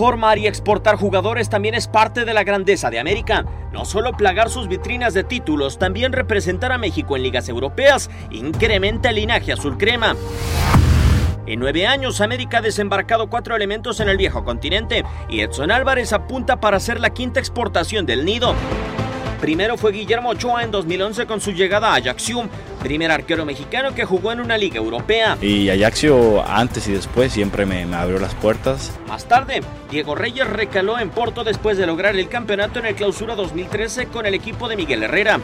Formar y exportar jugadores también es parte de la grandeza de América. No solo plagar sus vitrinas de títulos, también representar a México en ligas europeas incrementa el linaje azul crema. En nueve años, América ha desembarcado cuatro elementos en el viejo continente y Edson Álvarez apunta para ser la quinta exportación del nido. Primero fue Guillermo Ochoa en 2011 con su llegada a Ajaxium, primer arquero mexicano que jugó en una liga europea. Y Ajaxio antes y después siempre me, me abrió las puertas. Más tarde, Diego Reyes recaló en Porto después de lograr el campeonato en el Clausura 2013 con el equipo de Miguel Herrera.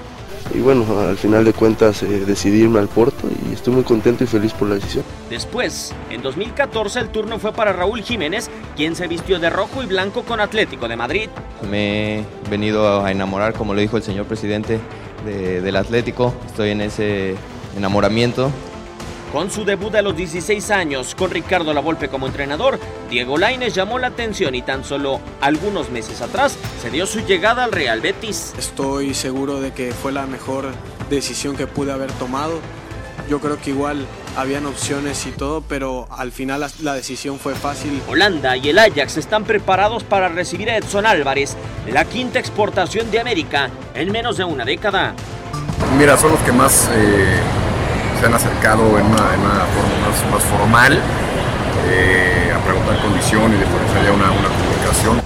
Y bueno, al final de cuentas eh, decidí irme al Porto y estoy muy contento y feliz por la decisión. Después, en 2014 el turno fue para Raúl Jiménez, quien se vistió de rojo y blanco con Atlético de Madrid. Me he venido a enamorar, como lo dijo el señor presidente, de- del Atlético. Estoy en ese enamoramiento. Con su debut a los 16 años, con Ricardo Lavolpe como entrenador, Diego Lainez llamó la atención y tan solo algunos meses atrás se dio su llegada al Real Betis. Estoy seguro de que fue la mejor decisión que pude haber tomado. Yo creo que igual habían opciones y todo, pero al final la, la decisión fue fácil. Holanda y el Ajax están preparados para recibir a Edson Álvarez, la quinta exportación de América en menos de una década. Mira, son los que más eh, se han acercado en una, en una forma más, más formal eh, a preguntar condiciones y de ponerse ya una, una comunicación.